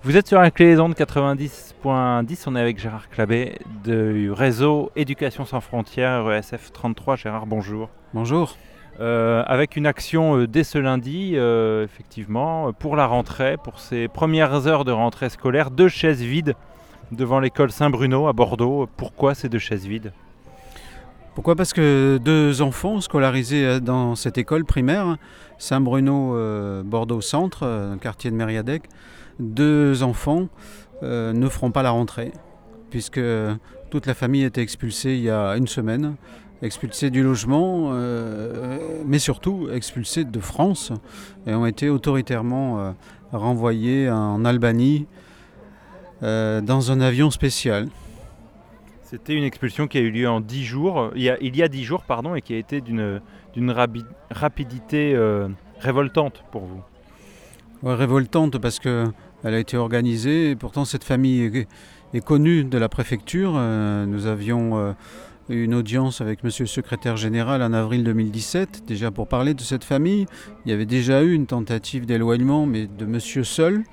Vous êtes sur la clé des ondes 90.10, on est avec Gérard Clabé du réseau Éducation sans frontières ESF 33. Gérard, bonjour. Bonjour. Euh, avec une action euh, dès ce lundi, euh, effectivement, pour la rentrée, pour ces premières heures de rentrée scolaire, deux chaises vides devant l'école Saint-Bruno à Bordeaux. Pourquoi ces deux chaises vides? Pourquoi? Parce que deux enfants scolarisés dans cette école primaire, Saint-Bruno, Bordeaux Centre, un quartier de Mériadec, deux enfants ne feront pas la rentrée, puisque toute la famille été expulsée il y a une semaine expulsés du logement, euh, mais surtout expulsés de France et ont été autoritairement euh, renvoyés en Albanie euh, dans un avion spécial. C'était une expulsion qui a eu lieu en 10 jours, il y a, il y a 10 jours, pardon, et qui a été d'une rapidité révoltante pour vous. révoltante parce qu'elle a été organisée, et pourtant cette famille est, connue de la préfecture. nous avions une audience avec Monsieur le secrétaire général en avril 2017, déjà pour parler de cette famille. Il y avait déjà eu une tentative d'éloignement, mais de Monsieur seul,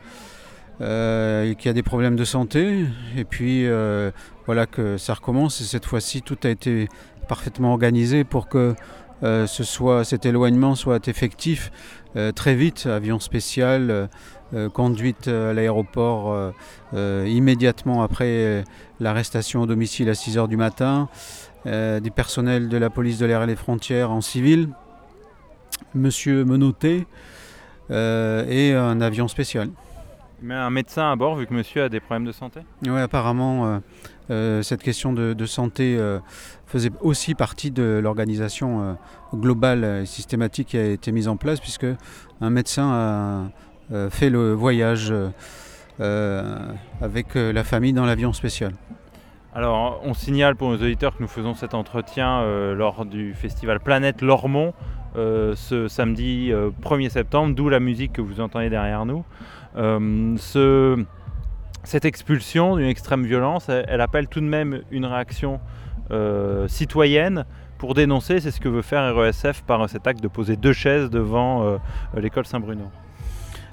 euh, qui a des problèmes de santé. Et puis euh, voilà que ça recommence. Et cette fois-ci, tout a été parfaitement organisé pour que euh, ce soit, cet éloignement soit effectif très vite. Avion spécial, conduite à l'aéroport immédiatement après l'arrestation au domicile à 6 h du matin. Euh, des personnels de la police de l'air et des frontières en civil, monsieur Menotté euh, et un avion spécial. Mais un médecin à bord vu que monsieur a des problèmes de santé? Oui, apparemment, euh, cette question de, santé faisait aussi partie de l'organisation globale et systématique qui a été mise en place puisque un médecin a fait le voyage avec la famille dans l'avion spécial. Alors, on signale pour nos auditeurs que nous faisons cet entretien euh, lors du festival Planète Lormont euh, ce samedi 1er euh, septembre, d'où la musique que vous entendez derrière nous. Cette expulsion d'une extrême violence, elle, appelle tout de même une réaction citoyenne pour dénoncer, c'est ce que veut faire RESF par cet acte de poser deux chaises devant l'école Saint-Bruno.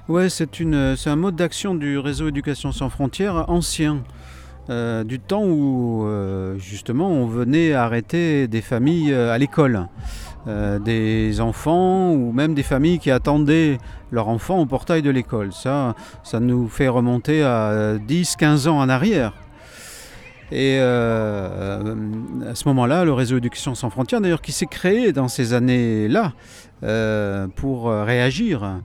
Oui, c'est un mode d'action du réseau Éducation sans frontières ancien. Euh, du temps où euh, justement on venait arrêter des familles euh, à l'école, des enfants ou même des familles qui attendaient leurs enfants au portail de l'école. Ça, ça nous fait remonter à 10-15 ans en arrière. Et à ce moment-là, le réseau Éducation sans frontières, d'ailleurs, qui s'est créé dans ces années-là pour réagir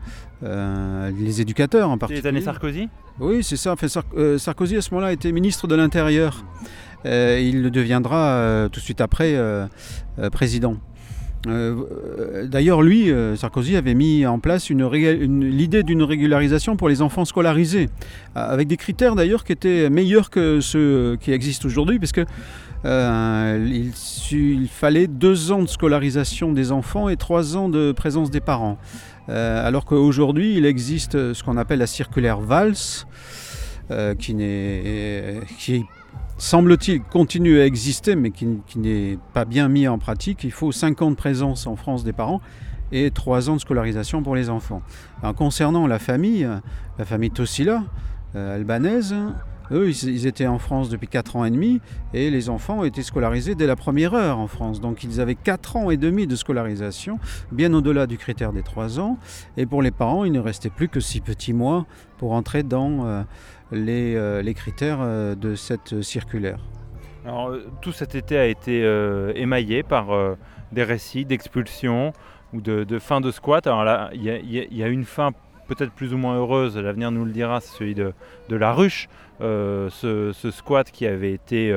euh, les éducateurs en particulier. Les années Sarkozy? Oui, c'est ça. Euh, Sarkozy, à ce moment-là, était ministre de l'Intérieur. Euh, il le deviendra tout de suite après président. D'ailleurs, lui, Sarkozy avait mis en place l'idée d'une régularisation pour les enfants scolarisés, avec des critères d'ailleurs qui étaient meilleurs que ceux qui existent aujourd'hui, parce que il, fallait deux ans de scolarisation des enfants et trois ans de présence des parents. Euh, alors qu'aujourd'hui, il existe ce qu'on appelle la circulaire euh, qui, qui semble-t-il, continue à exister, mais qui, n'est pas bien mis en pratique. Il faut 5 ans de présence en France des parents et 3 ans de scolarisation pour les enfants. concernant la famille, la famille Tossila, euh, albanaise, eux, ils, étaient en France depuis 4 ans et demi et les enfants ont été scolarisés dès la première heure en France. Donc ils avaient 4 ans et demi de scolarisation, bien au-delà du critère des 3 ans. Et pour les parents, il ne restait plus que 6 petits mois pour entrer dans euh, euh, les, critères euh, de cette circulaire. Alors, tout cet été a été émaillé par des récits d'expulsion ou de, fin de squat. Alors là, il y, a une fin peut-être plus ou moins heureuse, l'avenir nous le dira, c'est celui de, la ruche, euh, ce, squat qui avait été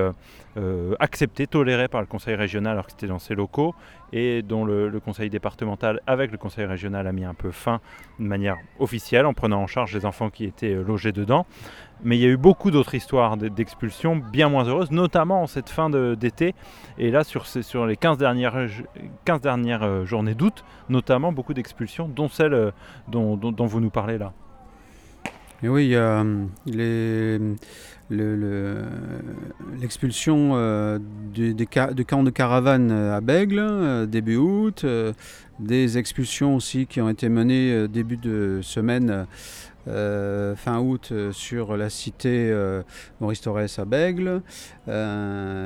euh, euh, accepté, toléré par le conseil régional alors que c'était dans ses locaux et dont le, conseil départemental avec le conseil régional a mis un peu fin de manière officielle en prenant en charge les enfants qui étaient logés dedans. Mais il y a eu beaucoup d'autres histoires d'expulsion bien moins heureuses, notamment en cette fin d'été. Et là, sur, les 15 dernières, 15 dernières euh, journées d'août, notamment beaucoup d'expulsions, dont celle euh, dont, vous nous parlez là. Oui, il y a euh, l'expulsion des, des, de camps de caravane à Bègle, début août, des expulsions aussi qui ont été menées début de semaine fin août sur la cité Maurice Torres à Bègle. voilà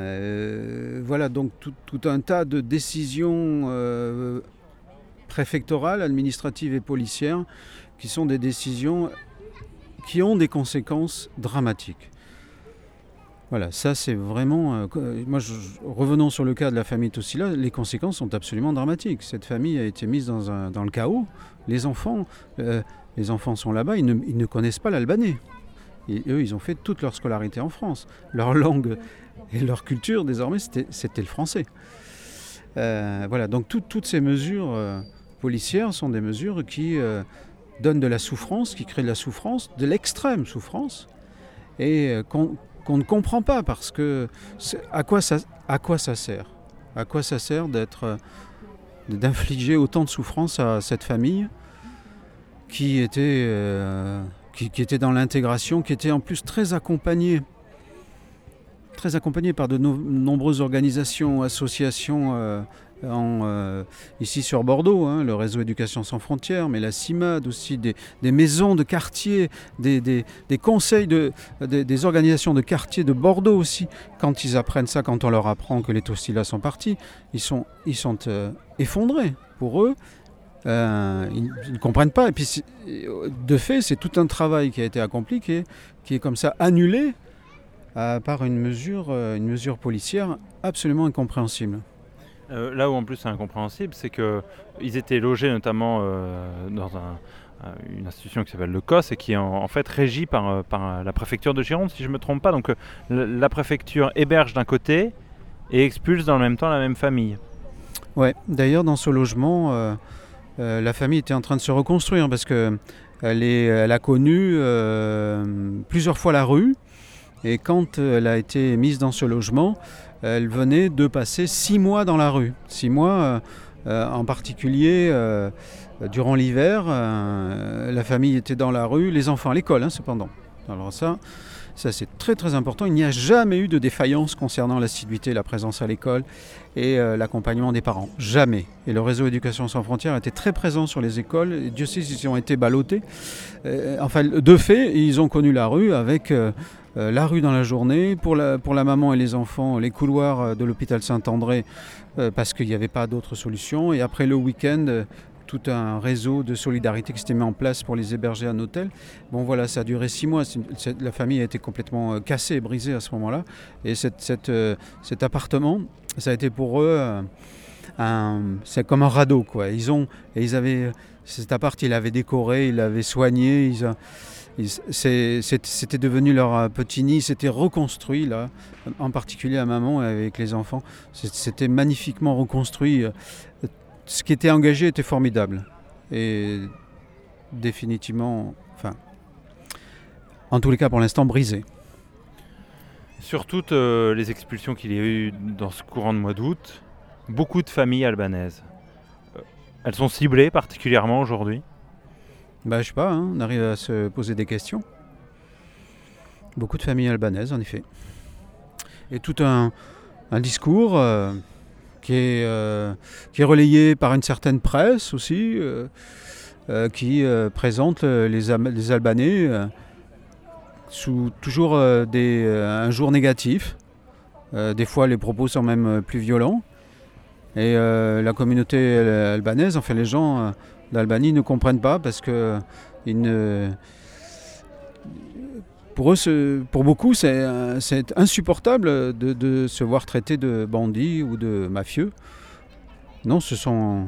donc tout, un tas de décisions préfectorales, administratives et policières qui sont des décisions qui ont des conséquences dramatiques. Voilà, ça c'est vraiment. Euh, moi, revenons sur le cas de la famille Tossila, les conséquences sont absolument dramatiques. Cette famille a été mise dans, un, dans le chaos. Les enfants, euh, les enfants sont là-bas, ils ne, connaissent pas l'albanais. eux, ils ont fait toute leur scolarité en France. Leur langue et leur culture, désormais, c'était le français. Euh, voilà, donc toutes ces mesures policières sont des mesures qui donnent de la souffrance, qui créent de la souffrance, de l'extrême souffrance, et qu'on qu'on ne comprend pas parce que à quoi ça, à quoi ça sert? À quoi ça sert d'être euh, d'infliger autant de souffrance à cette famille qui était, euh, qui, était dans l'intégration, qui était en plus très accompagnée, très accompagnée par de nombreuses organisations, associations euh, euh, ici sur Bordeaux, hein, le réseau Éducation sans frontières, mais la CIMAD aussi, des, maisons de quartier, des, conseils, de, des, organisations de quartier de Bordeaux aussi. Quand ils apprennent ça, quand on leur apprend que les Tostilas sont partis, ils sont, ils sont euh, effondrés. Pour eux, ils, ne comprennent pas. Et puis, de fait, c'est tout un travail qui a été accompli qui est, qui est comme ça annulé par une mesure, une mesure policière absolument incompréhensible. Euh, là où en plus c'est incompréhensible, c'est qu'ils étaient logés notamment euh, dans une institution qui s'appelle le COS et qui est en, fait régie par, euh, par, la préfecture de Gironde, si je ne me trompe pas. Donc la préfecture héberge d'un côté et expulse dans le même temps la même famille. Ouais, d'ailleurs dans ce logement, la famille était en train de se reconstruire parce qu'elle elle a connu plusieurs fois la rue. Et quand elle a été mise dans ce logement, elle venait de passer six mois dans la rue. Six mois, euh, euh, en particulier euh, durant l'hiver, la famille était dans la rue, les enfants à l'école hein, cependant. Alors ça, ça c'est très très important. Il n'y a jamais eu de défaillance concernant l'assiduité, la présence à l'école et l'accompagnement des parents. Jamais. Et le réseau Éducation sans frontières était très présent sur les écoles. Dieu sait s'ils ont été ballottés. enfin, de fait, ils ont connu la rue avec euh, la rue dans la journée, pour la, pour la maman et les enfants, les couloirs euh, de l'hôpital Saint-André, euh, parce qu'il n'y avait pas d'autre solution. Et après le week-end, tout un réseau de solidarité qui s'était mis en place pour les héberger à un hôtel. Bon voilà, ça a duré six mois. La famille a été complètement cassée et brisée à ce moment-là. Et cette, cet appartement, ça a été pour eux c'est comme un radeau quoi. Ils ont et ils avaient cet appart, ils l'avaient décoré, ils l'avaient soigné. C'était devenu leur euh, petit nid, c'était reconstruit là, en particulier à maman avec les enfants. C'était magnifiquement reconstruit. Ce qui était engagé était formidable. Et définitivement, enfin, en tous les cas pour l'instant brisé. Sur toutes euh, les expulsions qu'il y a eu dans ce courant de mois d'août, beaucoup de familles albanaises. Euh, elles sont ciblées particulièrement aujourd'hui? Bah, je sais pas, hein, on arrive à se poser des questions. Beaucoup de familles albanaises, en effet. Et tout un, discours euh, qui, est, euh, relayé par une certaine presse aussi, euh, qui présente les, les Albanais sous toujours des, un jour négatif. des fois, les propos sont même plus violents. Et la communauté albanaise, enfin les gens d'Albanie ne comprennent pas parce que pour eux, pour beaucoup, c'est insupportable de, se voir traité de bandits ou de mafieux. Non, ce sont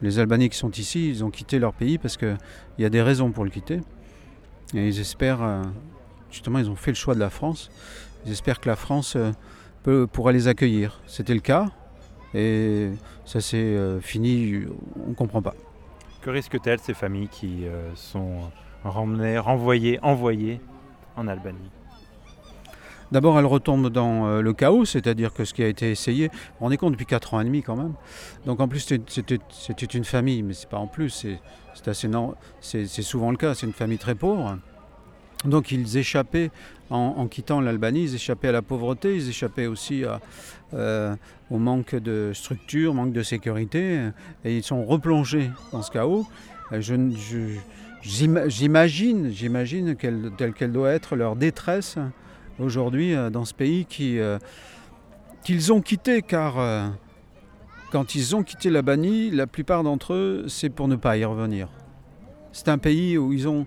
les Albanais qui sont ici, ils ont quitté leur pays parce qu'il y a des raisons pour le quitter. Et ils espèrent, euh, justement, ils ont fait le choix de la France. Ils espèrent que la France euh, pourra les accueillir. C'était le cas et ça s'est euh, fini, on ne comprend pas. Que risquent-elles ces familles qui euh, sont ramenées, renvoyées, envoyées en Albanie D'abord, elles retombent dans euh, le chaos, c'est-à-dire que ce qui a été essayé, on est compte depuis 4 ans et demi quand même. Donc en plus, c'était une famille, mais c'est pas en plus, c'est souvent le cas, c'est une famille très pauvre. Donc ils échappaient, en, quittant l'Albanie, ils échappaient à la pauvreté, ils échappaient aussi euh, au manque de structure, manque de sécurité, et ils sont replongés dans ce chaos. Euh, j'imagine, j'imagine telle qu'elle doit être leur détresse aujourd'hui dans ce pays qui, qu'ils ont quitté car quand ils ont quitté la Bannie, la plupart d'entre eux, c'est pour ne pas y revenir. C'est un pays où ils ont,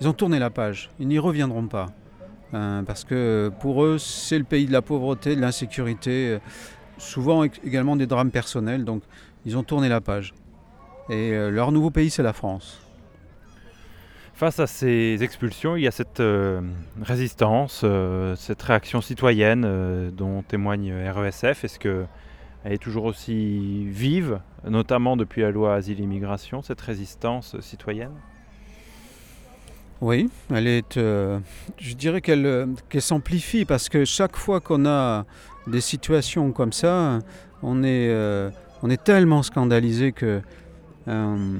ils ont tourné la page, ils n'y reviendront pas. Parce que pour eux, c'est le pays de la pauvreté, de l'insécurité, souvent également des drames personnels. Donc ils ont tourné la page. Et euh, leur nouveau pays, c'est la France. Face à ces expulsions, il y a cette euh, résistance, euh, cette réaction citoyenne dont témoigne RESF. Est-ce qu'elle est toujours aussi vive, notamment depuis la loi Asile-Immigration, cette résistance citoyenne? Oui, elle est, je dirais qu'elle s'amplifie parce que chaque fois qu'on a des situations comme ça, on est, euh, on est tellement scandalisé que euh,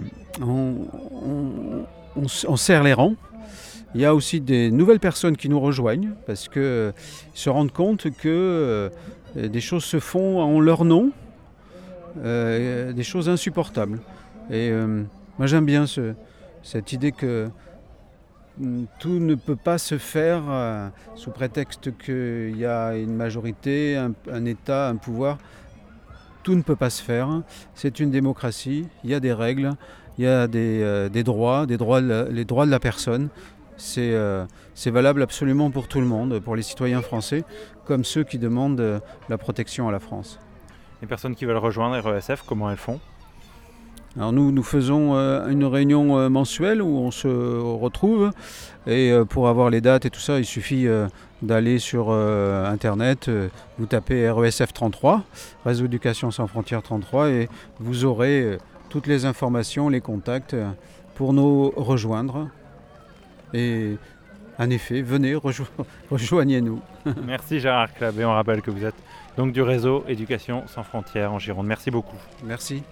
serre les rangs. Il y a aussi des nouvelles personnes qui nous rejoignent parce qu'ils se rendent compte que euh, des choses se font en leur nom, des choses insupportables. Et moi j'aime bien ce, cette idée que tout ne peut pas se faire euh, sous prétexte qu'il y a une majorité, un, État, un pouvoir. Tout ne peut pas se faire. C'est une démocratie, il y a des règles, il y a des, euh, droits, des droits les droits de la personne. Euh, c'est valable absolument pour tout le monde, pour les citoyens français, comme ceux qui demandent la protection à la France. Les personnes qui veulent rejoindre RESF, comment elles font? Alors nous, nous faisons euh, une réunion euh, mensuelle où on se retrouve et euh, pour avoir les dates et tout ça, il suffit d'aller sur internet, vous tapez RESF 33, Réseau Éducation sans frontières 33 et vous aurez toutes les informations, les contacts pour nous rejoindre. Et en effet, venez, rejoignez-nous. Merci Gérard et On rappelle que vous êtes donc du réseau Éducation sans frontières en Gironde. Merci beaucoup. Merci.